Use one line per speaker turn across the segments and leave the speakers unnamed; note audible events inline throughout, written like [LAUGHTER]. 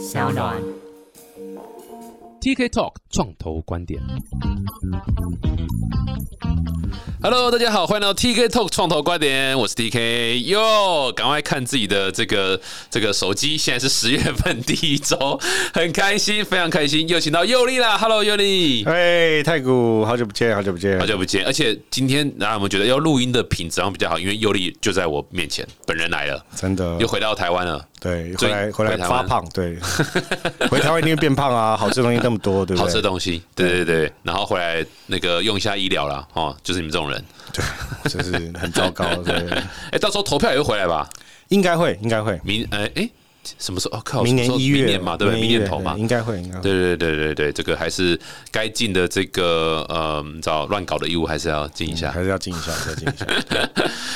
小暖。
TK Talk 创投观点。Hello，大家好，欢迎来到 TK Talk 创投观点，我是 TK 哟。赶快看自己的这个这个手机，现在是十月份第一周，[LAUGHS] 很开心，非常开心，又请到佑利啦。Hello，佑利，
哎，太古，好久不见，好久不见，
好久不见。而且今天，大家有没有觉得要录音的品质好像比较好？因为佑利就在我面前，本人来了，
真的
又回到台湾了。
对，
最
回来回来发胖，对，[LAUGHS] 回台湾一定会变胖啊，好吃的东西那么多，对不
好吃的？东西，对对。对，然后回来那个用一下医疗啦，哦，就是你们这种人，
对，就是很糟糕，对，[LAUGHS]
哎，到时候投票也会回来吧？
应该会，应该会，
明哎哎，什么时候？哦靠，
明年一月
明年嘛，对不对？明年投嘛
对。应该会，应该会。
对对对对对，这个还是该尽的这个呃，你知道乱搞的义务还是要尽一下，
还是要尽一下，再尽一下。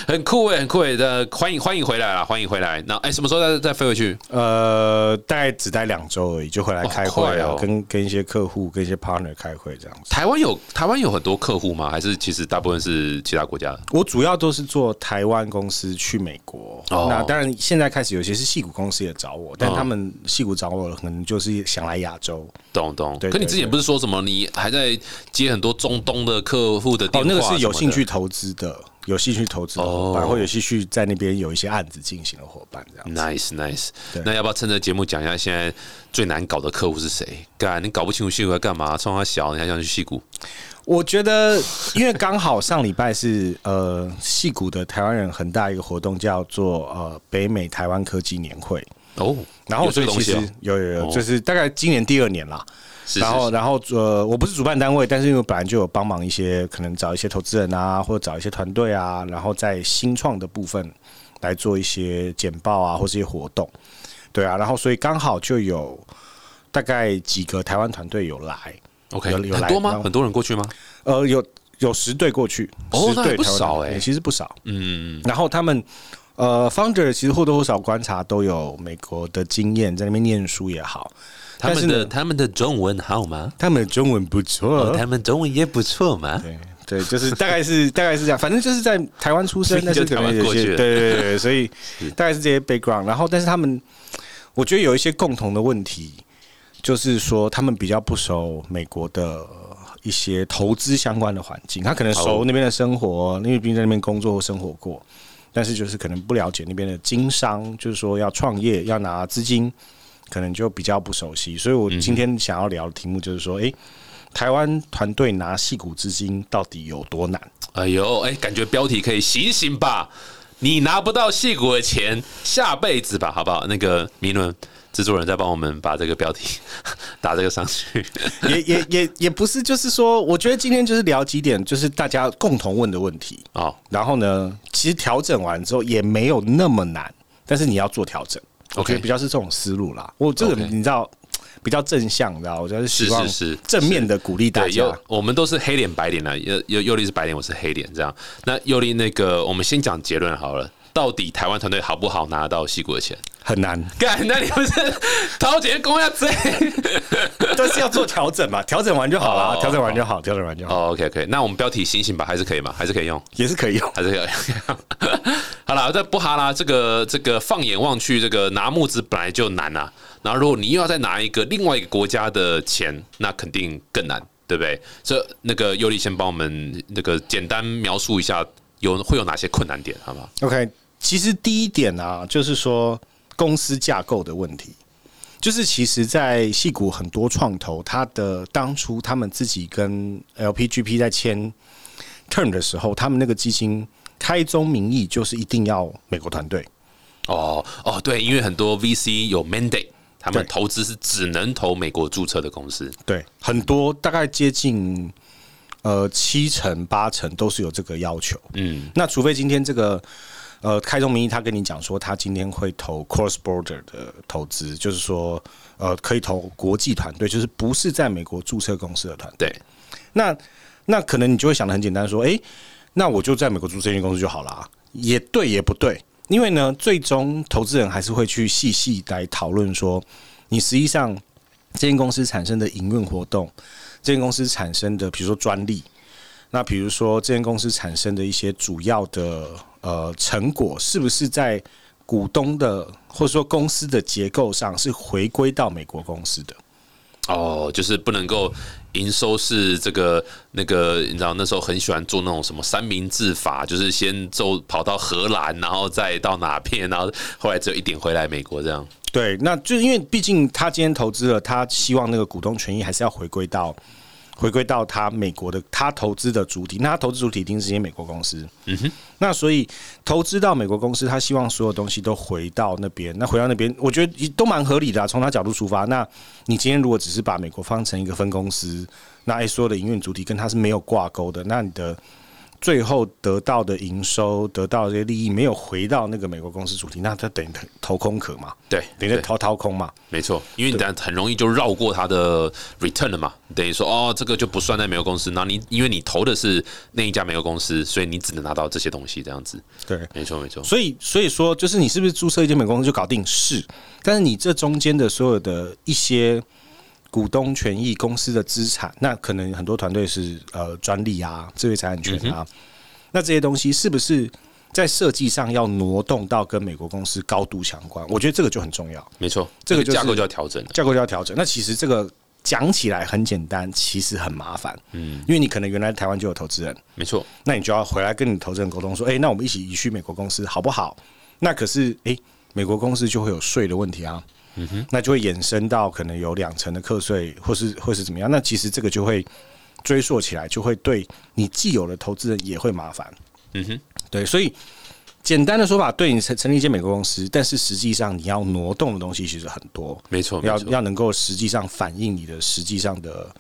很酷哎，很酷哎的，欢迎欢迎回来啦，欢迎回来。那哎，什么时候再再飞回去？
呃，大概只待两周而已，就回来
哦
开会啊跟跟一些客户、跟一些 partner 开会这样子。
台湾有台湾有很多客户吗？还是其实大部分是其他国家的？
我主要都是做台湾公司去美国，
哦
那当然现在开始有些是戏股公司也找我，但
哦
他们戏骨找我可能就是想来亚洲。
懂懂。
对对对
可你之前不是说什么你还在接很多中东的客户的电
哦，
话？
那个是有兴趣。投资的，有兴趣投资的伙伴，
哦
或有兴趣在那边有一些案子进行的伙伴，这样子。
Nice nice，那要不要趁着节目讲一下现在最难搞的客户是谁？干，你搞不清楚戏骨在干嘛？冲他小，你还想去戏骨？
我觉得，因为刚好上礼拜是呃戏谷的台湾人很大一个活动，叫做呃北美台湾科技年会。
哦，
然后
这
所以其实有有有，
哦
就是大概今年第二年啦。然后，然后呃，我不是主办单位，但是因为本来就有帮忙一些，可能找一些投资人啊，或者找一些团队啊，然后在新创的部分来做一些简报啊，或是一些活动，对啊，然后所以刚好就有大概几个台湾团队有来
，OK，
有有来
很多吗？很多人过去吗？
呃，有有十队过去，
哦那还
十队
不少欸
团队其实不少。
嗯，
然后他们呃，founder 其实或多或少观察都有美国的经验，在那边念书也好，
他们
但是呢
的他们的中文好吗？
他们的中文不错，
哦，他们中文也不错嘛。
对对，就是大概是大概是这样，反正就是在台湾出生，但是可能有些
就台湾过
对对对对，所以 [LAUGHS] 大概是这些 background。然后，但是他们，我觉得有一些共同的问题，就是说他们比较不熟美国的一些投资相关的环境，他可能熟
哦
那边的生活，因为毕竟在那边工作或生活过，但是就是可能不了解那边的经商，就是说要创业要拿资金，可能就比较不熟悉。所以我今天想要聊的题目就是说，诶。台湾团队拿戏股资金到底有多难？
哎呦，哎，感觉标题可以醒醒吧！你拿不到戏股的钱，下辈子吧，好不好？那个明伦制作人在帮我们把这个标题 [LAUGHS] 打这个上去。[LAUGHS]
也也也也不是，就是说，我觉得今天就是聊几点，就是大家共同问的问题。
哦，
然后呢，其实调整完之后也没有那么难，但是你要做调整。我觉
OK
得比较是这种思路啦。我这个你知道比较正向，你知道，我觉得希望
是是是
正面的鼓励大
对，
家
有。我们都是黑脸白脸的，尤尤尤力是白脸，我是黑脸，这样。那尤力那个，我们先讲结论好了。到底台湾团队好不好拿到戏骨的钱？
很难，
干，那你不是掏钱公要追？[LAUGHS]
但是要做调整嘛，调整完就好
哦
了，调整完就好，调整完就好，
哦，OK OK，那我们标题醒醒吧，还是可以吗？还是可以用？
也是可以用。
还是可以。[LAUGHS] 好了，这不哈啦，这个这个放眼望去，这个拿募资本来就难啊。然后如果你又要再拿一个另外一个国家的钱，那肯定更难，对不对？所以那个尤力先帮我们那个简单描述一下，有会有哪些困难点，好不好
？OK，其实第一点啊，就是说公司架构的问题。就是其实，在戏谷很多创投，他的当初他们自己跟 LPGP 在签 term 的时候，他们那个基金开宗明义就是一定要美国团队。
哦哦，对，因为很多 VC 有 mandate，他们投资是只能投美国注册的公司。
对，很多大概接近呃七成八成都是有这个要求。
嗯，
那除非今天这个呃开宗明义，他跟你讲说他今天会投 cross border 的投资，就是说呃可以投国际团队，就是不是在美国注册公司的团队。那那可能你就会想的很简单，说，诶，那我就在美国注册一间公司就好啦。也对，也不对，因为呢，最终投资人还是会去细细来讨论说，你实际上这间公司产生的营运活动，这间公司产生的，比如说专利，那比如说这间公司产生的一些主要的呃成果，是不是在股东的或者说公司的结构上是回归到美国公司的。
哦，就是不能够营收是这个那个，你知道那时候很喜欢做那种什么三明治法，就是先走跑到荷兰，然后再到哪片，然后后来只有一点回来美国这样。
对，那就因为毕竟他今天投资了，他希望那个股东权益还是要回归到回归到他美国的他投资的主体，那他投资主体一定是些美国公司。嗯哼，那所以投资到美国公司，他希望所有东西都回到那边，那回到那边，我觉得都蛮合理的啊。从他角度出发，那你今天如果只是把美国放成一个分公司，那哎所有的营运主体跟他是没有挂钩的，那你的。最后得到的营收、得到这些利益没有回到那个美国公司主题，那它等于投空壳嘛？
对，
等于掏掏空嘛？
没错，因为你很容易就绕过它的 return 了嘛。等于说，哦，这个就不算在美国公司。那你因为你投的是那一家美国公司，所以你只能拿到这些东西，这样子。
对，
没错，没错。
所以，所以说，就是你是不是注册一间美国公司就搞定？是，但是你这中间的所有的一些。股东权益、公司的资产，那可能很多团队是呃专利啊、智慧财产权啊，那这些东西是不是在设计上要挪动到跟美国公司高度相关？我觉得这个就很重要。
没错，这个架构就要调整，
架构就要调整。那其实这个讲起来很简单，其实很麻烦。嗯，因为你可能原来台湾就有投资人，
没错，
那你就要回来跟你投资人沟通说，哎，那我们一起移去美国公司好不好？那可是，哎，美国公司就会有税的问题啊。嗯哼，那就会衍生到可能有两成的课税，或是或是怎么样？那其实这个就会追溯起来，就会对你既有的投资人也会麻烦。嗯哼，对，所以简单的说法，对你成成立一间美国公司，但是实际上你要挪动的东西其实很多。
没错，
要要能够实际上反映你的实际上的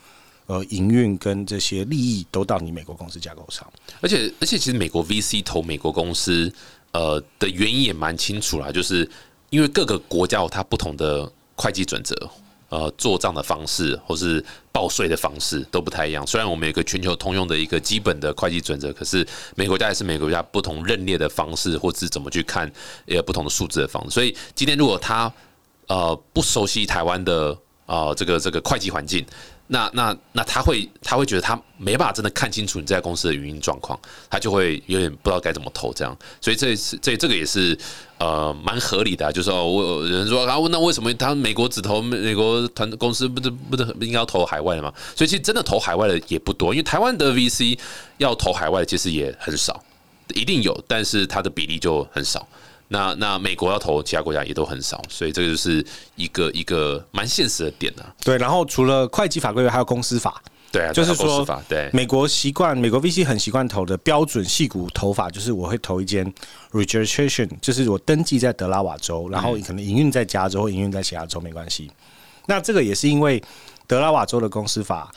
呃营运跟这些利益都到你美国公司架构上。
而且而且，其实美国 VC 投美国公司呃的原因也蛮清楚啦，就是。因为各个国家有它不同的会计准则，呃，做账的方式或是报税的方式都不太一样。虽然我们有个全球通用的一个基本的会计准则，可是每个国家也是每个国家不同认列的方式，或是怎么去看也有不同的数字的方式。所以今天如果他呃不熟悉台湾的啊这个这个会计环境。那那那他会他会觉得他没办法真的看清楚你这家公司的运营状况，他就会有点不知道该怎么投这样，所以这次这这个也是呃蛮合理的啊，就是说我有人说啊，那为什么他美国只投美国团公司，不是不是应该要投海外的吗？所以其实真的投海外的也不多，因为台湾的 VC 要投海外其实也很少，一定有，但是它的比例就很少。那那美国要投，其他国家也都很少，所以这个就是一个一个蛮现实的点啊。
对，然后除了会计法规，还有公司法。
对啊，
就是说，
对
美国习惯，美国 VC 很习惯投的标准系股投法，就是我会投一间 registration，就是我登记在德拉瓦州，然后可能营运在加州，营运在其他州没关系。那这个也是因为德拉瓦州的公司法。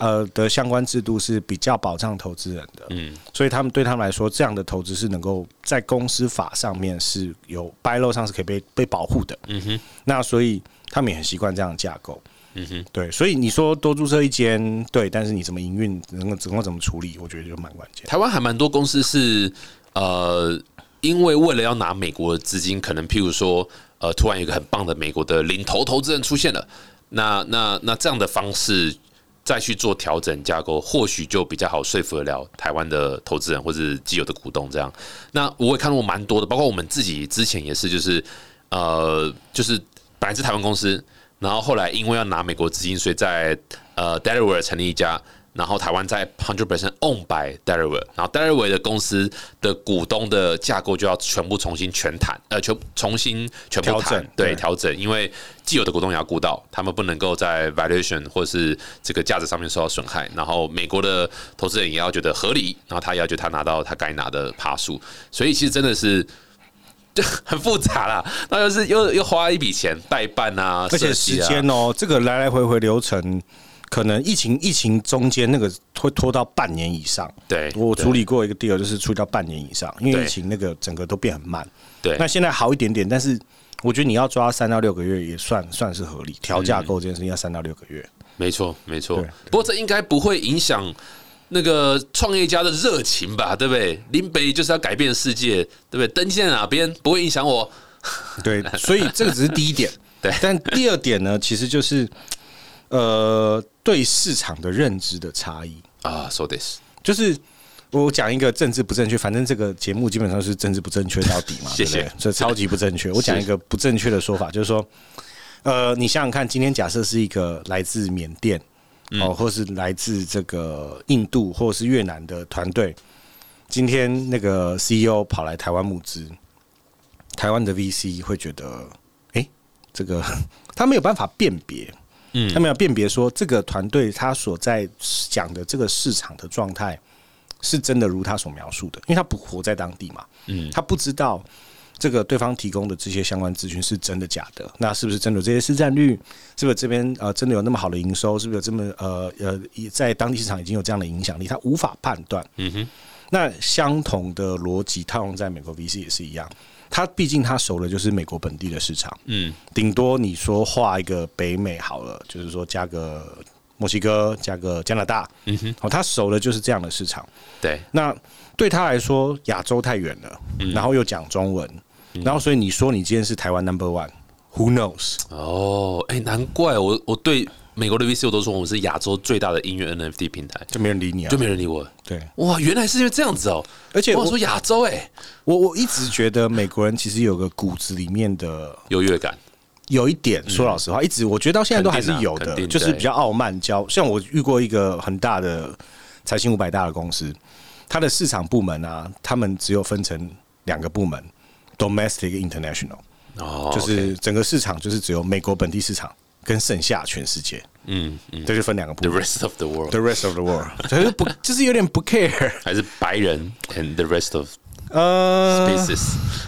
呃的相关制度是比较保障投资人的，嗯，所以他们对他们来说，这样的投资是能够在公司法上面是有掰漏上是可以被被保护的，嗯哼，那所以他们也很习惯这样的架构，嗯哼，对，所以你说多注册一间，对，但是你怎么营运，能够能够怎么处理，我觉得就蛮关键。
台湾还蛮多公司是呃，因为为了要拿美国的资金，可能譬如说，呃，突然有一个很棒的美国的领头投资人出现了，那那那这样的方式。再去做调整架构，或许就比较好说服得了台湾的投资人或者既有的股东。这样，那我也看过蛮多的，包括我们自己之前也是，就是呃，就是本来是台湾公司，然后后来因为要拿美国资金，所以在呃 Delaware 成立一家。然后台湾在 hundred percent owned by Delaware，然后 Delaware 的公司的股东的架构就要全部重新全谈，呃，全重新全部谈，对，调整，因为既有的股东也要顾到，他们不能够在 valuation 或是这个价值上面受到损害。然后美国的投资人也要觉得合理，然后他也要觉得他拿到他该拿的爬数，所以其实真的是就 [LAUGHS] 很复杂啦。那又是又又花一笔钱代办啊，
而且时间哦，这个来来回回流程。可能疫情疫情中间那个会拖到半年以上。
对，
我处理过一个 deal，就是处理到半年以上，因为疫情那个整个都变很慢。
对，
那现在好一点点，但是我觉得你要抓三到六个月也算算是合理。调架构这件事情要三到六个月。
没错，没错。不过这应该不会影响那个创业家的热情吧？对不对？林北就是要改变世界，对不对？登在哪边不会影响我？
对，所以这个只是第一点。
对，
但第二点呢，其实就是。呃，对市场的认知的差异。
啊，so this
就是我讲一个政治不正确，反正这个节目基本上是政治不正确到底嘛，[LAUGHS]
谢谢。
对不对？这超级不正确。我讲一个不正确的说法，就是说，呃，你想想看，今天假设是一个来自缅甸哦，或是来自这个印度或者是越南的团队，今天那个 CEO 跑来台湾募资，台湾的 VC 会觉得，哎、这个 [LAUGHS] 他没有办法辨别，
嗯
他没有辨别说这个团队他所在讲的这个市场的状态是真的如他所描述的，因为他不活在当地嘛，
嗯
他不知道这个对方提供的这些相关资讯是真的假的，那是不是真的有这些市占率？是不是这边呃真的有那么好的营收？是不是有这么呃呃在当地市场已经有这样的影响力？他无法判断。
嗯哼，
那相同的逻辑套用在美国 VC 也是一样，他毕竟他熟的就是美国本地的市场，
嗯。
顶多你说画一个北美好了，就是说加个墨西哥，加个加拿大，
嗯哼，
哦，他熟的就是这样的市场。
对，
那对他来说，亚洲太远了，然后又讲中文，然后所以你说你今天是台湾 Number One，Who knows？
哦，哎、难怪我我对美国的 VC 我都说我们是亚洲最大的音乐 NFT 平台，
就没人理你啊。
就。没人理我。
对，
哇，原来是因为这样子哦、
而且我
我说亚洲哎、
我我一直觉得美国人其实有个骨子里面的
优越感，
有一点，说老实话，一直我觉得到现在都还是有的，
啊
就是比较傲慢骄。像我遇过一个很大的财新五百大的公司，它的市场部门啊，他们只有分成两个部门，domestic international，
哦，
就是整个市场就是只有美国本地市场跟剩下全世界，
嗯嗯
这就分两个部
分
，the。
rest of the
world，The rest of the world，就是不，[LAUGHS] 就是有点不 care。
还是白人 and the rest of
呃
，spaces，、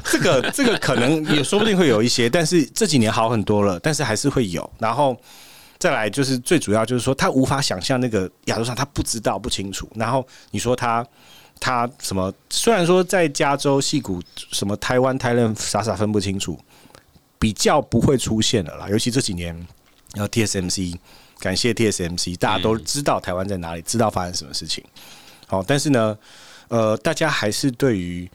这个这个可能也说不定会有一些，但是这几年好很多了，但是还是会有。然后再来就是最主要就是说，他无法想象那个亚洲上，他不知道不清楚。然后你说他他什么？虽然说在加州戏谷什么台湾、台湾傻傻分不清楚，比较不会出现了啦。尤其这几年，然后 TSMC，感谢 TSMC，大家都知道台湾在哪里，知道发生什么事情。好，但是呢，呃，大家还是对于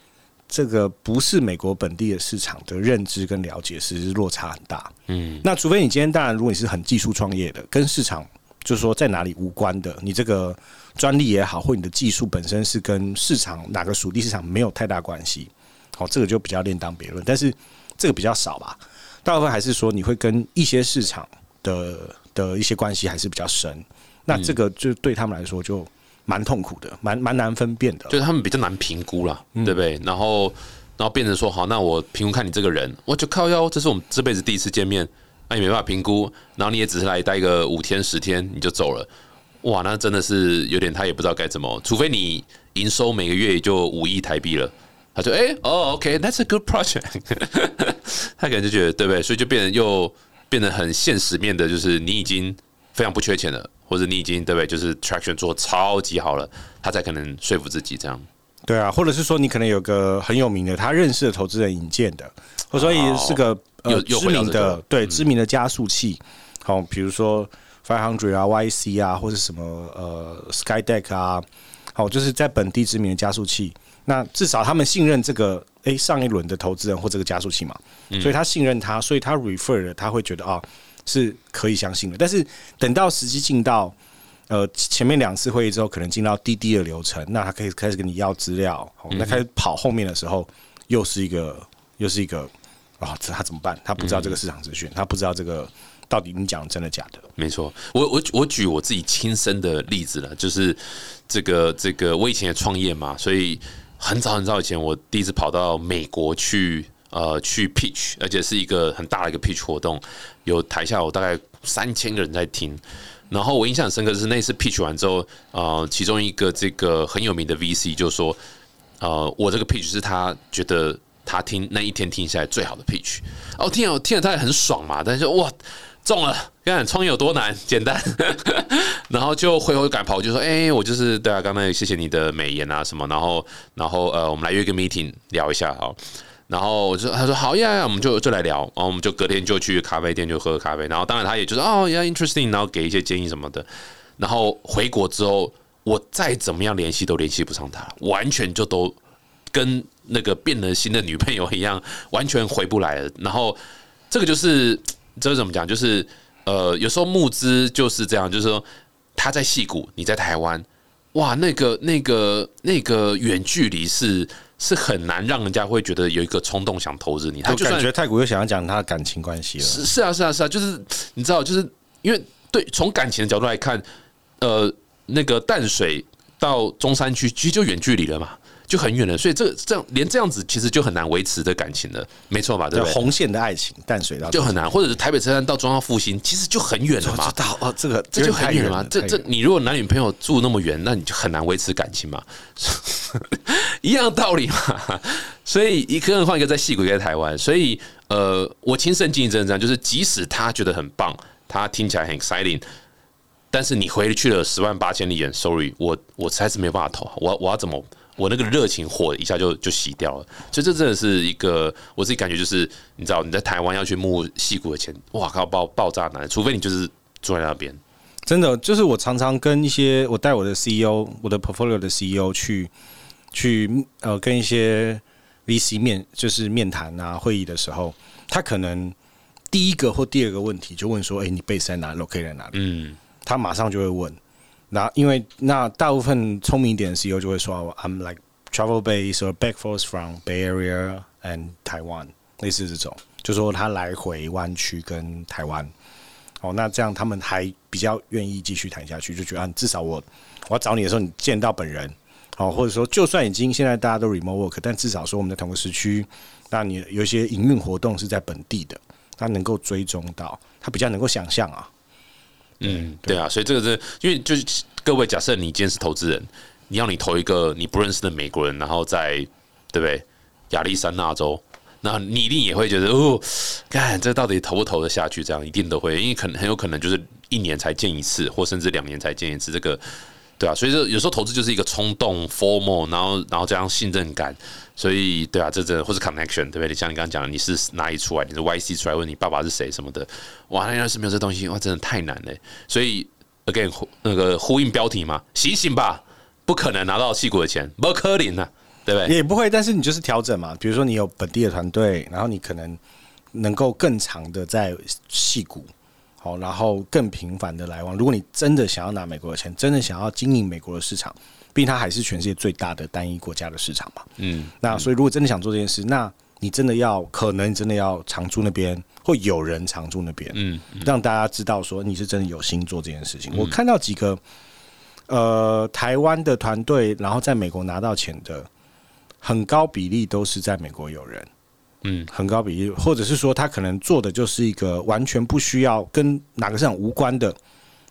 这个不是美国本地的市场的认知跟了解，其实落差很大。
嗯，
那除非你今天，当然，如果你是很技术创业的，跟市场就是说在哪里无关的，你这个专利也好，或你的技术本身是跟市场哪个属地市场没有太大关系，好，这个就比较另当别论。但是这个比较少吧，大部分还是说你会跟一些市场的的一些关系还是比较深。那这个就对他们来说就蛮痛苦的，蛮蛮难分辨的。
就是他们比较难评估啦，
嗯
对不对？然后然后变成说，好，那我评估看你这个人，我就靠腰，这是我们这辈子第一次见面，那你没办法评估，然后你也只是来待个五天十天你就走了，哇，那真的是有点他也不知道该怎么，除非你营收每个月也就五亿台币了。他就哎、哦，OK，that's、a good project，[LAUGHS] 他可能就觉得对不对？所以就变得又变得很现实面的，就是你已经非常不缺钱了，或者你已经对不对？就是 traction 做超级好了，他才可能说服自己这样。
对啊，或者是说你可能有个很有名的他认识的投资人引荐的，或者说也是个呃知名的对知名的加速器，好，比如说 Five Hundred 啊、YC 啊，或者什么呃 Skydeck 啊，好，就是在本地知名的加速器，那至少他们信任这个诶上一轮的投资人或这个加速器嘛，所以他信任他，所以他 refer 了，他会觉得啊是可以相信的，但是等到时机进到呃，前面两次会议之后，可能进到滴滴的流程，那他可以开始跟你要资料，哦那开始跑后面的时候，又是一个又是一个啊，这他怎么办？他不知道这个市场资讯，他不知道这个到底你讲真的假的。
没错，我我我举我自己亲身的例子了，就是这个这个我以前也创业嘛，所以很早很早以前，我第一次跑到美国去，呃，去 pitch，而且是一个很大的一个 pitch 活动，有台下有大概三千个人在听。然后我印象深刻的是那次 pitch 完之后，呃，其中一个这个很有名的 VC 就说，呃，我这个 pitch 是他觉得他听那一天听下来最好的 pitch。哦，听了听了他也很爽嘛，但是哇中了，看创业有多难，简单。[LAUGHS] 然后就回头赶跑，就说，哎、我就是对啊，刚才谢谢你的美言啊什么，然后然后呃，我们来约个 meeting 聊一下哈。然后我就他说好呀呀，我们就就来聊，然后我们就隔天就去咖啡店就喝咖啡，然后当然他也就是哦呀 interesting，然后给一些建议什么的。然后回国之后，我再怎么样联系都联系不上他，完全就都跟那个变了心的女朋友一样，完全回不来了。然后这个就是这是怎么讲？就是呃，有时候募资就是这样，就是说他在戏谷，你在台湾，哇，那个那个那个远距离是是很难让人家会觉得有一个冲动想投资你。他就
感觉太古又想要讲他的感情关系了。
是是啊是啊是啊，就是你知道，就是因为对从感情的角度来看，呃，那个淡水到中山区其实就远距离了嘛，就很远了，所以这这样连这样子其实就很难维持的感情了，没错吧？对不对？
红线的爱情，淡水到
就很难，或者是台北车站到中央复兴，其实就很远了嘛
我知。道哦，这个
这就很远了嘛。这这，你如果男女朋友住那么远，那你就很难维持感情嘛，[LAUGHS] 一样的道理嘛。所以一个人换一个在戏谷，一个在台湾，所以呃，我亲身经历真的这样，就是即使他觉得很棒，他听起来很 exciting，但是你回去了十万八千里远，sorry，我我实在是没有办法投，我我要怎么？我那个热情火一下就就熄掉了，所以这真的是一个我自己感觉就是，你知道你在台湾要去募戏骨的钱，哇靠爆爆炸难，除非你就是住在那边，
真的就是我常常跟一些我带我的 CEO，我的 portfolio 的 CEO 去去呃跟一些 VC 面就是面谈啊会议的时候，他可能第一个或第二个问题就问说：“哎、你 base 在哪？locate 在哪里？”
嗯，
他马上就会问。那因为那大部分聪明一点的 CEO 就会说：“I'm like travel base or back forth from Bay Area and Taiwan，类似这种，就说他来回湾区跟台湾。哦，那这样他们还比较愿意继续谈下去，就觉得、啊、至少我我要找你的时候，你见到本人。哦，或者说，就算已经现在大家都 remote work，但至少说我们在同个时区，那你有一些营运活动是在本地的，他能够追踪到，他比较能够想象啊。
嗯，对啊，所以这个是因为就是各位，假设你今天是投资人，你要你投一个你不认识的美国人，然后在对不对亚利桑那州，那你一定也会觉得哦，看这到底投不投得下去？这样一定都会，因为可能很有可能就是一年才见一次，或甚至两年才见一次，这个对啊，所以说有时候投资就是一个冲动 formal，然后然后加上信任感，所以对啊，这真的或是 connection，对不对？你像你刚刚讲的，你是哪里出来？你是 YC 出来，问你爸爸是谁什么的，哇，那要是没有这东西，哇，真的太难了。所以 again 呼那个呼应标题嘛，醒醒吧，不可能拿到戏骨的钱，不可能啊，对不对？
也不会，但是你就是调整嘛。比如说你有本地的团队，然后你可能能够更长的在戏谷，好，然后更频繁的来往。如果你真的想要拿美国的钱，真的想要经营美国的市场，毕竟它还是全世界最大的单一国家的市场嘛。
嗯，
那所以如果真的想做这件事，那你真的要可能真的要常驻那边，或有人常驻那边，
嗯，
让大家知道说你是真的有心做这件事情。我看到几个呃台湾的团队，然后在美国拿到钱的，很高比例都是在美国有人，
嗯，
很高比例，或者是说他可能做的就是一个完全不需要跟哪个市场无关的，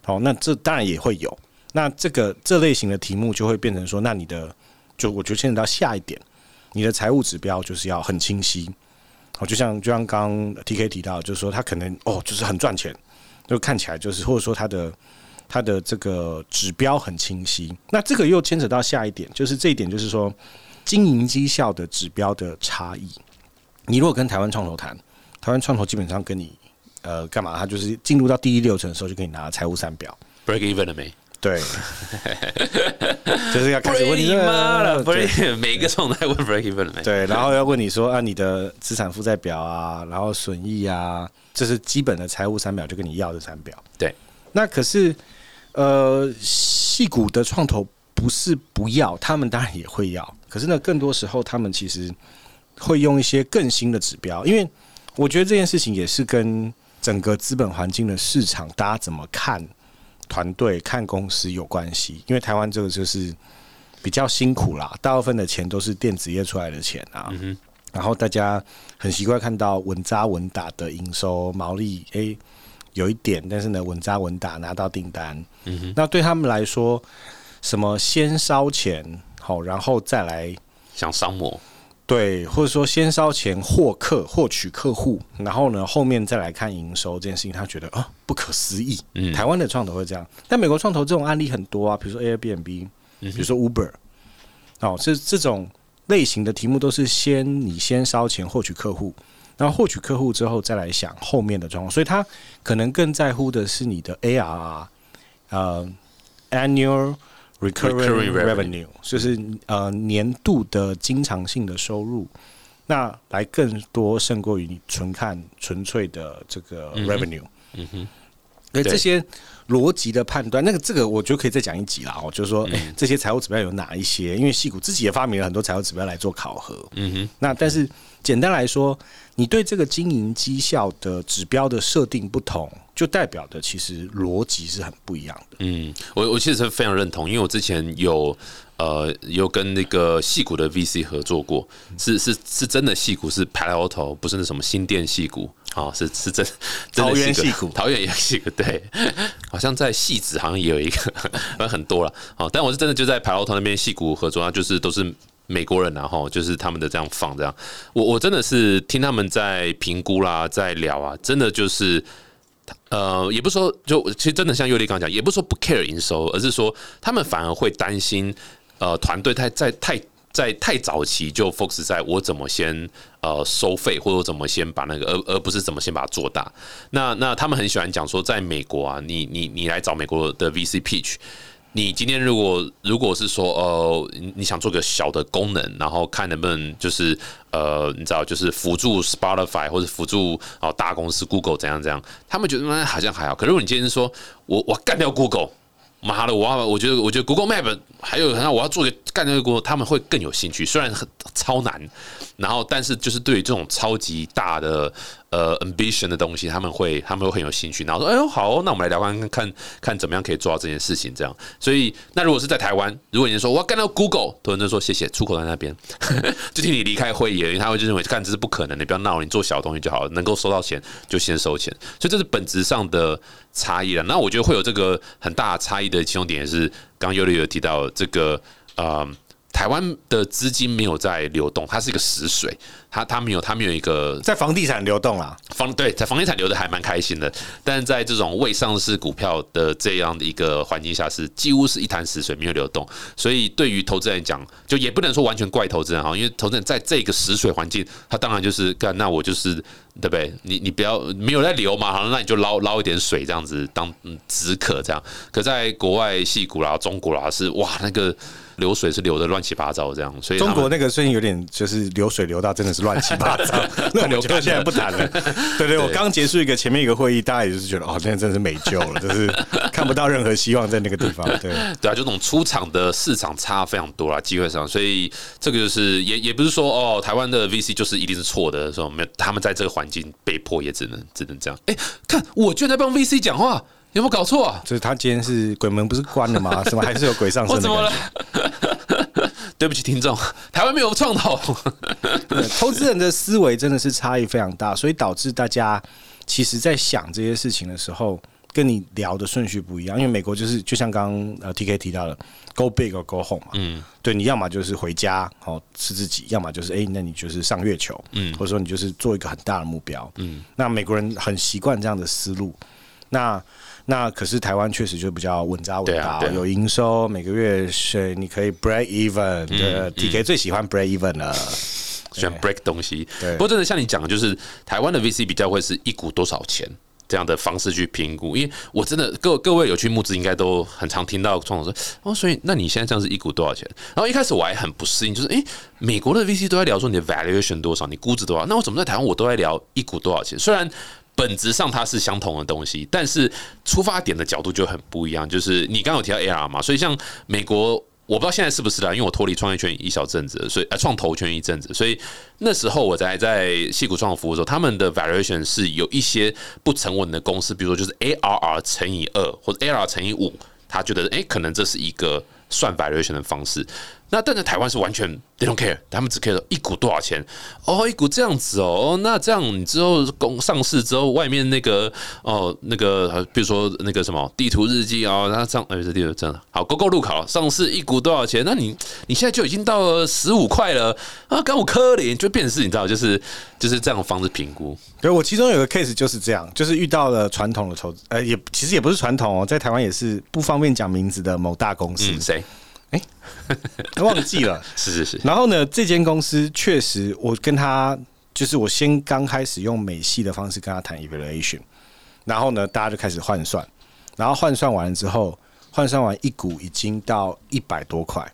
好，那这当然也会有。那这个这类型的题目就会变成说，那你的就我觉得牵扯到下一点，你的财务指标就是要很清晰。哦，就像就像刚 T K 提到，就是说他可能哦，就是很赚钱，就看起来就是或者说他的他的这个指标很清晰。那这个又牵扯到下一点，就是这一点就是说经营绩效的指标的差异。你如果跟台湾创投谈，台湾创投基本上跟你呃干嘛？他就是进入到第一流程的时候就给你拿财务三表。
break even 了没？
对，[LAUGHS] 就是要开始问你
妈了
对
，break 每个总在问 break even 了没？
对，然后要问你说啊，你的资产负债表啊，然后损益啊，这是基本的财务三表，就跟你要的三表。
对，
那可是呃，细股的创投不是不要，他们当然也会要，可是呢，更多时候他们其实会用一些更新的指标，因为我觉得这件事情也是跟整个资本环境的市场，大家怎么看团队、看公司有关系。因为台湾这个就是比较辛苦啦，大部分的钱都是电子业出来的钱啊。然后大家很习惯看到稳扎稳打的营收毛利，诶、有一点，但是呢，稳扎稳打拿到订单。那对他们来说，什么先烧钱，好，然后再来
想商模，
对，或者说先烧钱获客、获取客户，然后呢，后面再来看营收这件事情，他觉得啊不可思议。
嗯
台湾的创投会这样，但美国创投这种案例很多啊，比如说 Airbnb，比如说 Uber，哦，这这种类型的题目都是先你先烧钱获取客户，然后获取客户之后再来想后面的状况，所以他可能更在乎的是你的 ARR，呃，annual recurring revenue 就是呃年度的经常性的收入。那来更多胜过于你纯看纯粹的这个 revenue，、
嗯哼，对
对这些逻辑的判断，那个这个我觉得可以再讲一集啦。哦，就是说，哎、这些财务指标有哪一些？因为戏股自己也发明了很多财务指标来做考核。嗯哼。那但是简单来说，你对这个经营绩效的指标的设定不同，就代表的其实逻辑是很不一样的。
嗯，我我其实非常认同，因为我之前有呃有跟那个戏股的 VC 合作过，是是是真的戏股是排来头，不是那什么新店戏股啊，是是真真的
桃园
戏
戏股
桃园也有戏股，对，[LAUGHS] 好像在戏子好像也有一个，[LAUGHS] 反正很多了哦。但我是真的就在排来头那边戏股合作，那就是都是。美国人然、后就是他们的这样放这样，我我真的是听他们在评估啦，在聊啊，真的就是呃，也不是说就其实真的像尤力刚讲，也不是说不 care 营收，而是说他们反而会担心呃团队太在太在太早期就 focus 在我怎么先呃收费，或者怎么先把那个，而而不是怎么先把它做大。那那他们很喜欢讲说，在美国啊，你你你来找美国的 VC pitch。你今天如果如果是说呃，你想做个小的功能，然后看能不能就是呃，你知道就是辅助 Spotify 或者辅助哦大公司 Google 怎样怎样，他们觉得嗯好像还好。可如果你今天说我我干掉 Google，妈的，我要我觉得我觉得 Google Map 还有那我要做个干掉 Google，他们会更有兴趣，虽然很超难，然后但是就是对于这种超级大的呃 ambition 的东西，他们会他们会很有兴趣，然后说哎呦好，那我们来聊看看看怎么样可以做到这件事情，这样。所以那如果是在台湾，如果你说我要干到 Google，很多人就说谢谢，出口在那边，就替你离开会议，因为他会就认为干这是不可能的，不要闹，你做小东西就好了，能够收到钱就先收钱，所以这是本质上的差异了。那我觉得会有这个很大的差异的其中点也是，刚刚尤里有提到这个呃。台湾的资金没有在流动，它是一个死水，它它没有它没有一个
在房地产流动啦，
房对在房地产流的还蛮开心的，但是在这种未上市股票的这样的一个环境下，是几乎是一潭死水，没有流动。所以对于投资人讲，就也不能说完全怪投资人哈，因为投资人在这个死水环境，他当然就是干，那我就是对不对？你你不要没有在流嘛，好，那你就捞捞一点水这样子当嗯止渴这样。可在国外戏股啦、中国啦是哇那个。流水是流的乱七八糟，这样，所以
中国那个最近有点就是流水流到真的是乱七八糟，[LAUGHS] 那流哥现在不谈了。对对，我刚结束一个前面一个会议，大家也就是觉得哦，现在真的是没救了，就是看不到任何希望在那个地方。[LAUGHS] 对
对啊，就这种出场的市场差非常多啦，机会上，所以这个就是也也不是说哦，台湾的 VC 就是一定是错的，说没有，他们在这个环境被迫也只能只能这样。哎，看我居然在帮 VC 讲话。有没有搞错啊？
就是他今天是鬼门不是关了吗？什么还是有鬼上身？[LAUGHS]
我怎么了？对不起，听众，[LAUGHS] 台湾没有创投。[LAUGHS]
投资人的思维真的是差异非常大，所以导致大家其实在想这些事情的时候，跟你聊的顺序不一样。因为美国就是就像刚刚呃 T K 提到的，Go big or go home 嘛。嗯，对，你要么就是回家哦吃自己，要么就是哎，那你就是上月球，嗯，或者说你就是做一个很大的目标，嗯。那美国人很习惯这样的思路，那。那可是台湾确实就比较稳扎稳打，有营收，每个月是你可以 break even 的 TK 最喜欢 break even 了，
喜欢 break 东西。不过真的像你讲的，就是台湾的 VC 比较会是一股多少钱这样的方式去评估。因为我真的各各位有去募资，应该都很常听到创投说哦，所以那你现在这样是一股多少钱？然后一开始我还很不适应，就是诶，美国的 VC 都在聊说你的 valuation 多少，你估值多少，那我怎么在台湾我都在聊一股多少钱？虽然。本质上它是相同的东西，但是出发点的角度就很不一样。就是你刚刚有提到 AR 嘛，所以像美国，我不知道现在是不是啦，因为我脱离创业圈一小阵子，所以呃创投圈一阵子，所以那时候我在在戏股创服务的时候，他们的 valuation 是有一些不成文的公司，比如说就是 ARR 乘以二或者 ARR 乘以五，他觉得哎，可能这是一个算 valuation 的方式。那但在台湾是完全 they don't care，他们只 care 一股多少钱哦，一股这样子哦，那这样你之后公上市之后，外面那个哦那个，比如说那个什么地图日记啊，那上哎这地图真的好，勾勾路考上市一股多少钱？那你你现在就已经到了十五块了啊，跟我科林就变成是你知道，就是就是这样方式评估。
对我其中有个 case 就是这样，就是遇到了传统的投资，呃，也其实也不是传统哦，在台湾也是不方便讲名字的某大公司，
谁？
哎，[LAUGHS] 忘记了，[LAUGHS]
是是是。
然后呢，这间公司确实，我跟他就是我先刚开始用美系的方式跟他谈 evaluation，然后呢，大家就开始换算，然后换算完了之后，换算完一股已经到一百多块，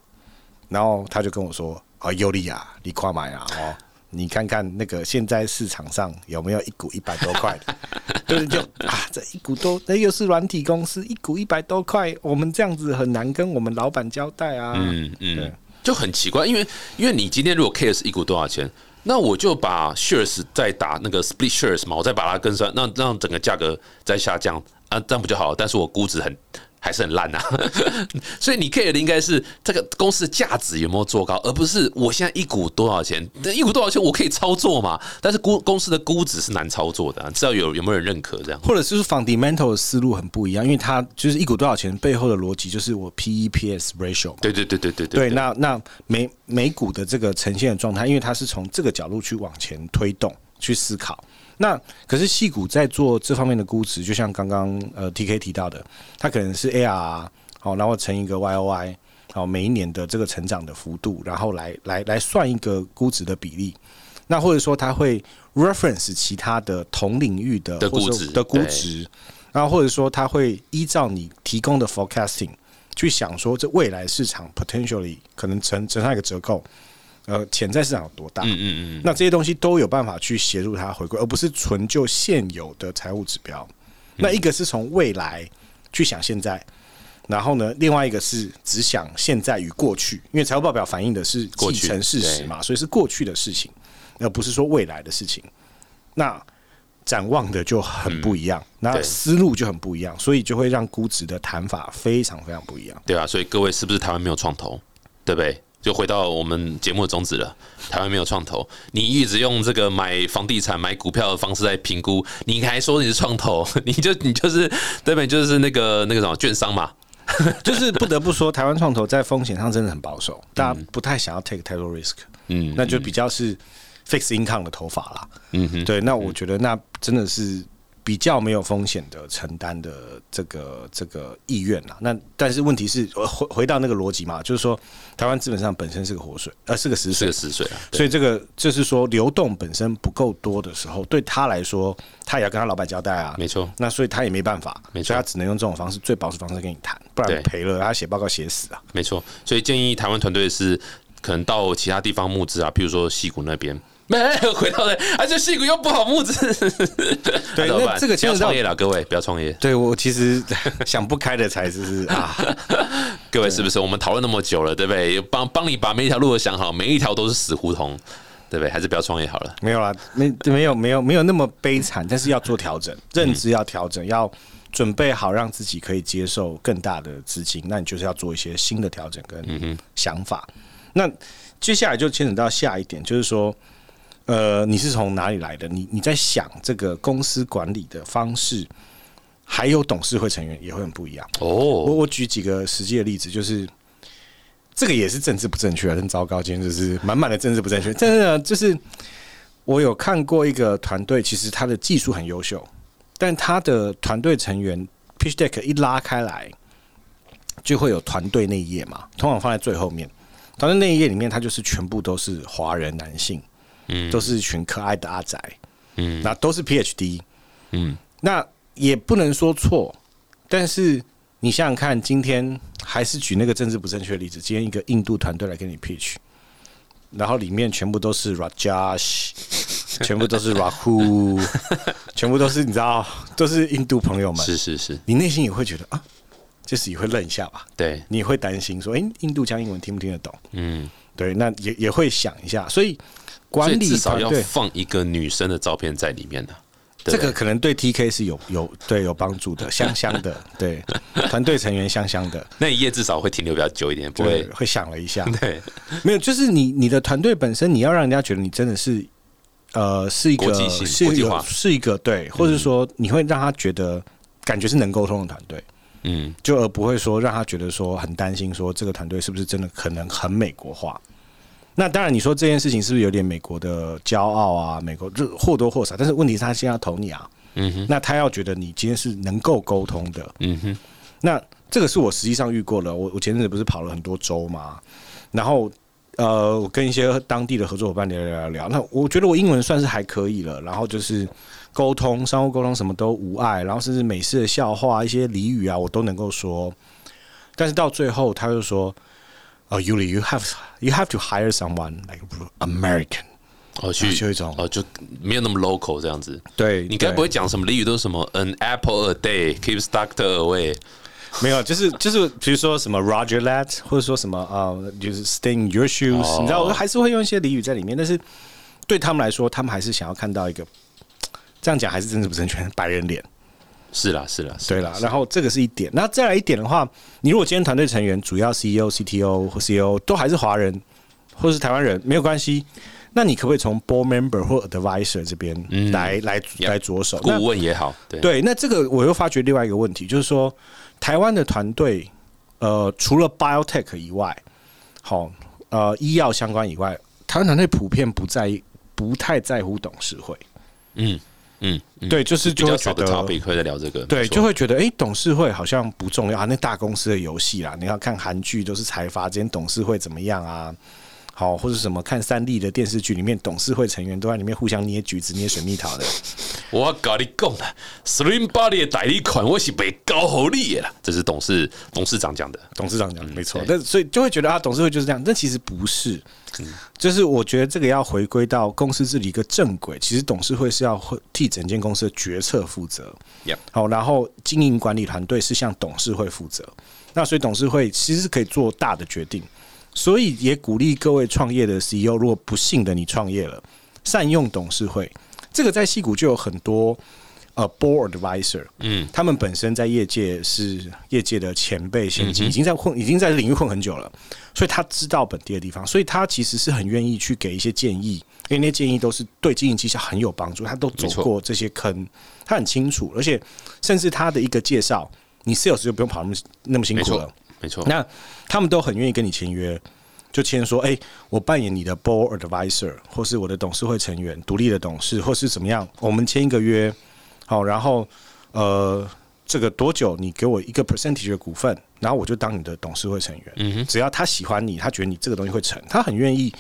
然后他就跟我说：“啊，尤利亚，你快买啊！哦，你看看那个现在市场上有没有一股一百多块的？” [LAUGHS] 对，就啊，这一股多，那又是软体公司，一股一百多块，我们这样子很难跟我们老板交代啊。
嗯嗯，就很奇怪，因为因为你今天如果是一股多少钱，那我就把 shares 再打那个 split shares 嘛，我再把它跟上，让让整个价格再下降啊，这样不就好了？但是我估值很还是很烂啊，[LAUGHS] 所以你 care 的应该是这个公司的价值有没有做高，而不是我现在一股多少钱，那一股多少钱我可以操作嘛，但是估公司的估值是难操作的、啊，知道有有没有人认可这样？
或者是 fundamental 的思路很不一样，因为它就是一股多少钱背后的逻辑就是我 P E P S ratio 嘛。
对对对对对
对，那那美美股的这个呈现的状态，因为它是从这个角度去往前推动、去思考。那可是细股在做这方面的估值，就像刚刚呃 T K 提到的，它可能是 A R 好，然后乘一个 Y O Y 好，每一年的这个成长的幅度，然后来来来算一个估值的比例。那或者说它会 reference 其他的同领域的
的估值
的估值，然后或者说它会依照你提供的 forecasting 去想说这未来市场 potentially 可能乘乘上一个折扣，呃，潜在市场有多大？
嗯嗯嗯，
那这些东西都有办法去协助它回归，而不是纯就现有的财务指标。那一个是从未来去想现在，然后呢，另外一个是只想现在与过去，因为财务报表反映的是
过去
既成事实嘛，所以是过去的事情，而不是说未来的事情。那展望的就很不一样，那
对
思路就很不一样，所以就会让估值的谈法非常非常不一样。
对啊，所以各位是不是台湾没有创投，对不对？就回到我们节目的宗旨了，台湾没有创投，你一直用这个买房地产、买股票的方式在评估，你还说你是创投，[LAUGHS] 你就你就是对不对？就是那个那个什么券商嘛，[LAUGHS]
就是不得不说，台湾创投在风险上真的很保守，大家不太想要 take 太多 risk，
嗯，
那就比较是 fixed income 的头发啦。
嗯哼，
对，那我觉得那真的是比较没有风险的承担的这个这个意愿啦。那但是问题是，呃回回到那个逻辑嘛，就是说台湾资本上本身是个活水，呃，是个死水
是个。死水啊，
所以这个就是说，流动本身不够多的时候，对他来说，他也要跟他老板交代啊。
没错，
那所以他也没办法，
没错
所以他只能用这种方式，最保守方式跟你谈，不然赔了他写报告写死啊。
没错，所以建议台湾团队是可能到其他地方募资啊，譬如说戏谷那边。没有回到的，而且戏谷又不好募资，
对
那怎么办
那这个
不要创业了，各位不要创业。
对我其实 [LAUGHS] 想不开的才是啊，[LAUGHS]
各位是不是？我们讨论那么久了，对不对？帮帮你把每一条路都想好，每一条都是死胡同，对不对？还是不要创业好了。
没有啦，没没有没有没有那么悲惨，但是要做调整，认知要调整，要准备好让自己可以接受更大的资金，那你就是要做一些新的调整跟想法。那接下来就牵扯到下一点，就是说，呃，你是从哪里来的？你你在想这个公司管理的方式，还有董事会成员也会很不一样。
哦，
我我举几个实际的例子，就是这个也是政治不正确，很糟糕。今天就是满满的政治不正确。真的就是我有看过一个团队，其实他的技术很优秀，但他的团队成员 pitch deck 一拉开来，就会有团队那一页嘛，通常放在最后面。团队那一页里面，他就是全部都是华人男性，
嗯。
都是一群可爱的阿宅，
嗯。
那都是 PhD，
嗯，
那也不能说错，但是你想想看，今天还是举那个政治不正确的例子，今天一个印度团队来跟你 pitch，然后里面全部都是 Rajesh，[LAUGHS] 全部都是 Rahul，全部都是你知道，都是印度朋友们，
是是是，
你内心也会觉得啊，就是也会愣一下吧，
对，
你会担心说，诶，印度腔英文听不听得懂？
嗯，
对，那也也会想一下，所以
所
管理
以至少。要放一个女生的照片在里面的。对
这个可能对 TK 是有有对有帮助的，香香的，[LAUGHS] 对团队成员香香的，
那一页至少会停留比较久一点，不会。
会想了一下，[LAUGHS]
对，
没有，就是你你的团队本身，你要让人家觉得你真的是呃是一个
国际性
是一个是一个对，或者说你会让他觉得感觉是能沟通的团队，
嗯，
就而不会说让他觉得说很担心说这个团队是不是真的可能很美国化。那当然，你说这件事情是不是有点美国的骄傲啊？美国就或多或少，但是问题是他现在要投你啊，
嗯哼，
那他要觉得你今天是能够沟通的，
嗯哼，
那这个是我实际上遇过了。我我前阵子不是跑了很多州嘛，然后呃，我跟一些当地的合作伙伴聊聊聊聊。那我觉得我英文算是还可以了，然后就是沟通、商务沟通什么都无碍，然后甚至美式的笑话、一些俚语啊，我都能够说。但是到最后，他就说：“哦、y u l i you have you have to hire someone like American。”
哦，去
就一种
哦，就没有那么 local 这样子。
对
你该不会讲什么俚语都是什么 an apple a day keeps doctor away？
没有，就是就是，比如说什么 Roger that，或者说什么啊、呃就是 Stay in your shoes，、
哦
你知道，我还是会用一些俚语在里面，但是对他们来说，他们还是想要看到一个这样讲还是政治不正确，白人脸。
是啦，是啦，是
对啦，然后这个是一点，那再来一点的话，你如果今天团队成员主要 CEO、CTO 或 CEO 都还是华人或是台湾人，没有关系。那你可不可以从 board member 或 advisor 这边来、来来着手？
顾问也好，对
对，那这个我又发觉另外一个问题，就是说台湾的团队，呃，除了 biotech 以外，好、呃，医药相关以外，台湾团队普遍不在意，不太在乎董事会。
嗯嗯，嗯
对，就是就会觉得
topic 会在聊这个，
对，就会觉得哎、诶董事会好像不重要啊，那大公司的游戏啦，你要看韩剧都是财阀之间董事会怎么样啊？好，或者什么看三立的电视剧里面，董事会成员都在里面互相捏橘子、捏水蜜桃的。[LAUGHS]
我跟你讲啦，Slim Body 的代理款我是被高好利的啦，这是董事董事长讲的。
董事长讲的没错，但所以就会觉得啊，董事会就是这样，但其实不是。就是我觉得这个要回归到公司治理一个正轨，其实董事会是要会替整间公司的决策负责。好，然后经营管理团队是向董事会负责。那所以董事会其实是可以做大的决定，所以也鼓励各位创业的 CEO，如果不幸的你创业了，善用董事会。这个在戏谷就有很多呃 board advisor，
嗯，
他们本身在业界是业界的前辈先进，已经在混，已经在领域混很久了，所以他知道本地的地方，所以他其实是很愿意去给一些建议，因为那些建议都是对经营绩效很有帮助，他都走过这些坑，他很清楚，而且甚至他的一个介绍，你 sales 就不用跑那么那么辛苦了。
没错。
那他们都很愿意跟你签约，就签说，哎、我扮演你的 board advisor，或是我的董事会成员，独立的董事，或是怎么样，我们签一个约，好，然后呃，这个多久你给我一个 percentage 的股份，然后我就当你的董事会成员。只要他喜欢你，他觉得你这个东西会成，他很愿意。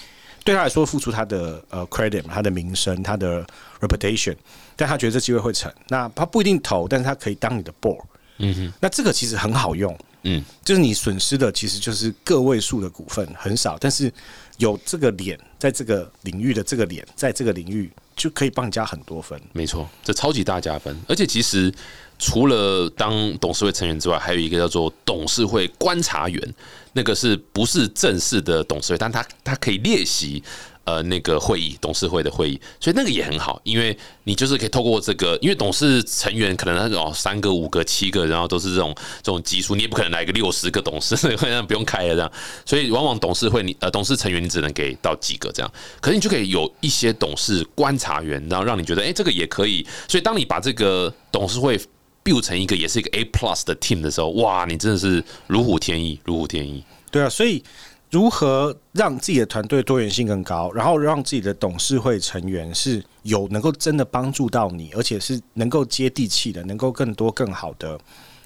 对他来说，付出他的呃 credit，他的名声，他的 reputation，但他觉得这机会会成。那他不一定投，但是他可以当你的 board。
嗯哼，
那这个其实很好用，
嗯，
就是你损失的其实就是个位数的股份，很少，但是有这个脸，在这个领域的这个脸，在这个领域就可以帮你加很多分。
没错，这超级大加分。而且其实除了当董事会成员之外，还有一个叫做董事会观察员，那个是不是正式的董事会？但他他可以列席。呃，那个会议，董事会的会议，所以那个也很好，因为你就是可以透过这个，因为董事成员可能那种三个、五个、七个，然后都是这种这种级数，你也不可能来个六十个董事，会让不用开了这样，所以往往董事会你呃董事成员你只能给到几个这样，可是你就可以有一些董事观察员，然后让你觉得哎、诶这个也可以，所以当你把这个董事会 build 成一个也是一个 A plus 的 team 的时候，哇，你真的是如虎添翼，如虎添翼。
对啊，所以如何让自己的团队多元性更高，然后让自己的董事会成员是有能够真的帮助到你，而且是能够接地气的，能够更多更好的，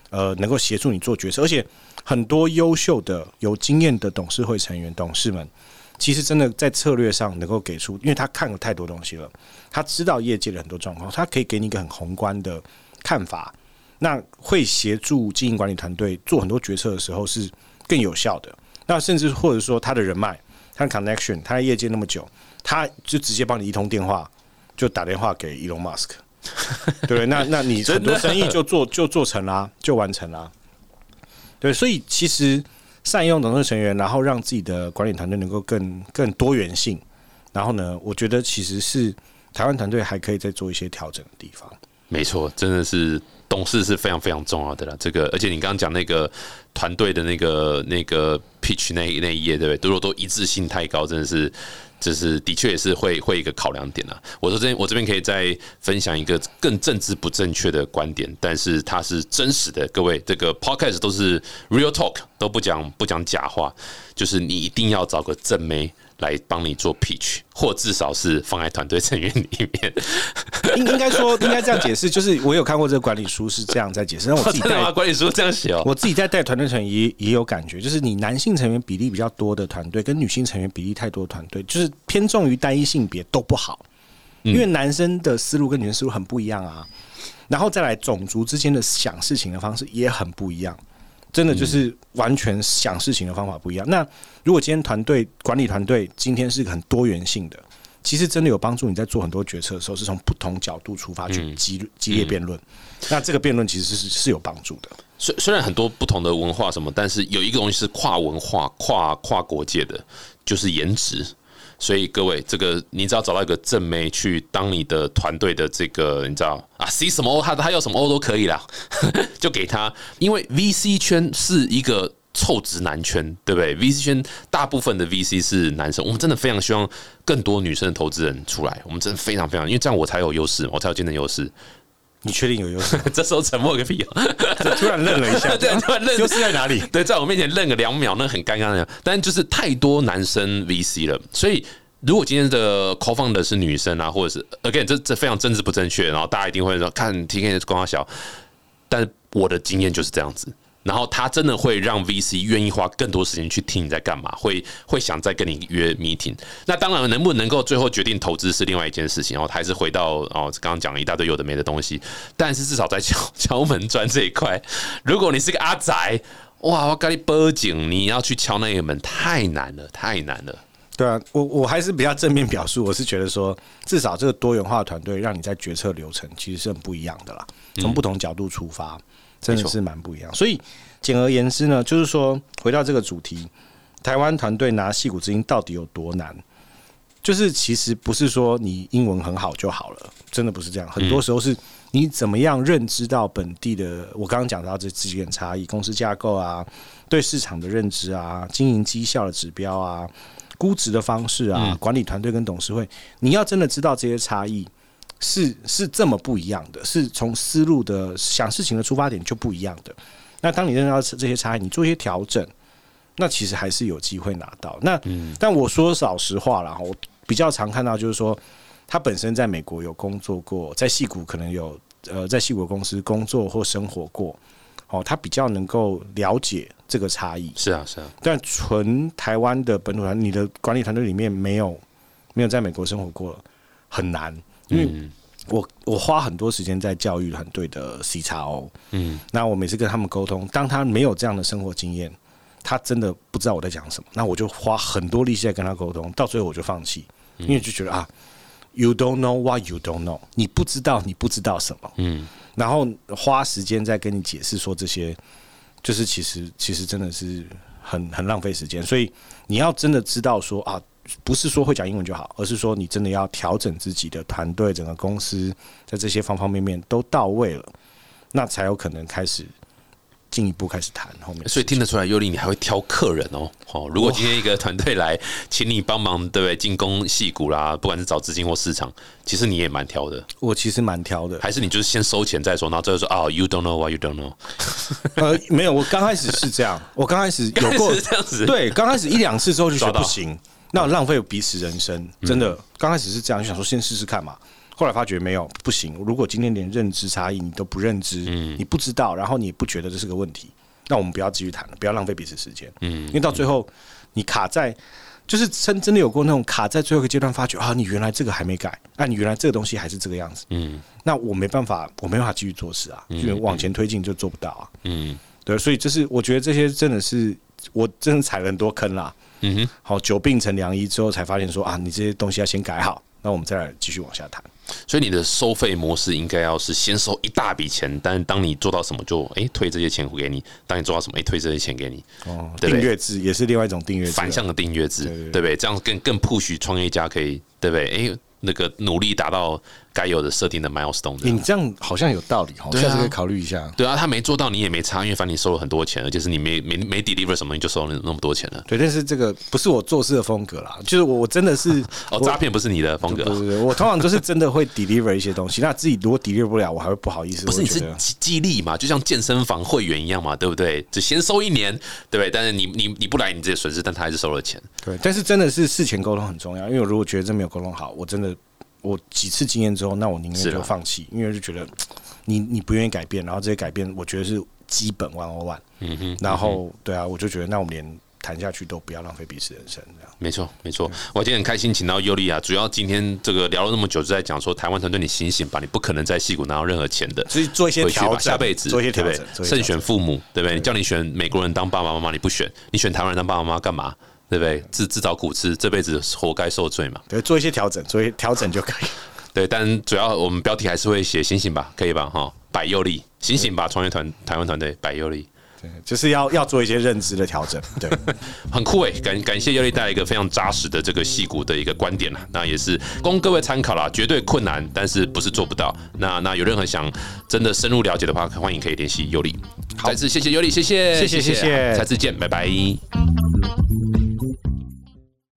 呃，能够协助你做决策，而且很多优秀的有经验的董事会成员、董事们。其实真的在策略上能够给出，因为他看了太多东西了，他知道业界的很多状况，他可以给你一个很宏观的看法，那会协助经营管理团队做很多决策的时候是更有效的。那甚至或者说他的人脉、他的 connection，他在业界那么久，他就直接帮你一通电话就打电话给 Elon Musk，对不 [LAUGHS] 对？那那你很多生意就做 [LAUGHS] 就做成啦，就完成啦。对，所以其实善用董事成员，然后让自己的管理团队能够更更多元性。然后呢，我觉得其实是台湾团队还可以再做一些调整的地方。
没错，真的是董事是非常非常重要的啦。这个，而且你刚刚讲那个团队的那个那个 pitch 那那一页，对不对？如果都一致性太高，真的是，就是的确也是会会一个考量点啊。我说这边我这边可以再分享一个更政治不正确的观点，但是它是真实的。各位，这个 podcast 都是 real talk，都不讲不讲假话，就是你一定要找个正妹。来帮你做 pitch，或至少是放在团队成员里面。[LAUGHS]
应应该说，应该这样解释，就是我有看过这个管理书是这样在解释，那我自己带 [LAUGHS]
真的吗？管理书这样写哦。
我自己在带团队成员也也有感觉，就是你男性成员比例比较多的团队，跟女性成员比例太多的团队，就是偏重于单一性别都不好，因为男生的思路跟女生思路很不一样啊。然后再来种族之间的想事情的方式也很不一样，真的就是完全想事情的方法不一样。那如果今天团队管理团队今天是很多元性的，其实真的有帮助你在做很多决策的时候，是从不同角度出发去激激烈辩论。那这个辩论其实是是有帮助的。
虽虽然很多不同的文化什么，但是有一个东西是跨文化、跨跨国界的，就是颜值。所以各位，这个你只要找到一个正妹去当你的团队的这个，你知道啊，C 什么 O，他他要什么 O 都可以啦，[LAUGHS] 就给他。因为 VC 圈是一个臭直男圈，对不对？VC 圈大部分的 VC 是男生，我们真的非常希望更多女生的投资人出来，我们真的非常非常，因为这样我才有优势，我才有竞争优势。
你确定有优势？[LAUGHS]
这时候沉默个屁 [LAUGHS] 啊！[LAUGHS]
突然愣了一下，
对，突然愣，
优势在哪里？
对，在我面前愣个两秒，那很尴尬的。但就是太多男生 VC 了，所以如果今天的 c o f o u n d 是女生啊，或者是 again 这这非常政治不正确，然后大家一定会说看 T K 光小，但我的经验就是这样子。然后他真的会让 VC 愿意花更多时间去听你在干嘛，会会想再跟你约 meeting。那当然，能不能够最后决定投资是另外一件事情。然后还是回到哦，刚刚讲了一大堆有的没的东西。但是至少在敲 [LAUGHS] 敲门砖这一块，如果你是个阿宅，哇，我跟你报警，你要去敲那个门太难了，太难了。
对啊，我我还是比较正面表述，我是觉得说，至少这个多元化团队让你在决策流程其实是很不一样的啦，从不同角度出发。真的是蛮不一样，所以简而言之呢，就是说回到这个主题，台湾团队拿戏骨资金到底有多难？就是其实不是说你英文很好就好了，真的不是这样。很多时候是你怎么样认知到本地的，我刚刚讲到这几点差异，公司架构啊，对市场的认知啊，经营绩效的指标啊，估值的方式啊，管理团队跟董事会，你要真的知道这些差异。是是这么不一样的，是从思路的想事情的出发点就不一样的。那当你认识到这些差异，你做一些调整，那其实还是有机会拿到。那但我说老实话了，我比较常看到就是说，他本身在美国有工作过，在戏谷可能有呃在戏谷公司工作或生活过，哦，他比较能够了解这个差异。
是啊，是啊。
但纯台湾的本土团，你的管理团队里面没有没有在美国生活过，很难。因为我我花很多时间在教育团队的 C 叉 O，嗯，那我每次跟他们沟通，当他没有这样的生活经验，他真的不知道我在讲什么，那我就花很多力气在跟他沟通，到最后我就放弃，因为就觉得啊，You don't know what you don't know，你不知道你不知道什么，嗯，然后花时间在跟你解释说这些，就是其实其实真的是很很浪费时间，所以你要真的知道说啊。不是说会讲英文就好，而是说你真的要调整自己的团队，整个公司在这些方方面面都到位了，那才有可能开始进一步开始谈后面。
所以听得出来，尤里你还会挑客人哦。哦，如果今天一个团队来请你帮忙，对不对？进攻戏股啦，不管是找资金或市场，其实你也蛮挑的。
我其实蛮挑的，
还是你就是先收钱再说，然后最后说啊，[LAUGHS] You don't know what you don't know。
呃，没有，我刚开始是这样，我刚开始有过
这样子，
对，刚开始一两次之后就觉得不行。那浪费彼此人生，真的。刚开始是这样，就想说先试试看嘛。后来发觉没有不行。如果今天连认知差异你都不认知，你不知道，然后你不觉得这是个问题，那我们不要继续谈了，不要浪费彼此时间。嗯，因为到最后你卡在，就是真真的有过那种卡在最后一个阶段，发觉啊，你原来这个还没改，啊，你原来这个东西还是这个样子。嗯，那我没办法，我没办法继续做事啊，因为往前推进就做不到啊。嗯，对，所以就是我觉得这些真的是我真的踩了很多坑啦。嗯哼，好，久病成良医之后才发现说啊，你这些东西要先改好，那我们再来继续往下谈。
所以你的收费模式应该要是先收一大笔钱，但是当你做到什么就哎退这些钱给你，当你做到什么哎退这些钱给你。
哦，订阅制也是另外一种订阅制，
反向的订阅制，对不对？这样更更 push 创业家可以，对不对？哎。那个努力达到该有的设定的 milestone，
你这样好像有道理哦，下次可以考虑一下。
对啊，他没做到，你也没差，因为反正你收了很多钱，而且是你没没没 deliver 什么，你就收了那么多钱了。
对，但是这个不是我做事的风格啦，就是我我真的是 [LAUGHS]
哦，诈骗不是你的风格。
对对对，我通常都是真的会 deliver 一些东西，那自己如果 deliver 不了，我还会不好意思。
不是你是激激励嘛，就像健身房会员一样嘛，对不对？只先收一年，对不对？但是你你你不来，你这些损失，但他还是收了钱。
对，但是真的是事前沟通很重要，因为我如果觉得这没有沟通好，我真的。我几次经验之后，那我宁愿就放弃，因为就觉得 [TSK] 你你不愿意改变，然后这些改变，我觉得是基本 one on one。嗯哼，然后对啊，我就觉得那我们连谈下去都不要浪费彼此人生，这样。
没错，没错。我今天很开心，请到尤利亚，主要今天这个聊了那么久，就在讲说台湾团队，你醒醒吧，你不可能在戏骨拿到任何钱的，
所以做一些调整，
下辈子
做一些调
整，慎选父母，对不对？你叫你选美国人当爸爸妈妈，你不选，你选台湾人当爸爸妈妈干嘛？对不对？自自找苦吃，这辈子活该受罪嘛。
对，做一些调整，做一些调整就可以。[LAUGHS]
对，但主要我们标题还是会写醒醒吧，可以吧？哈，百佑力，醒醒吧，创业团台湾团队百佑力。
就是要要做一些认知的调整，对，[LAUGHS]
很酷诶，感感谢尤力带来一个非常扎实的这个戏骨的一个观点啦，那也是供各位参考啦，绝对困难，但是不是做不到。那那有任何想真的深入了解的话，欢迎可以联系尤力。再次谢谢尤力，谢谢，
谢谢谢谢，
下次见，拜拜。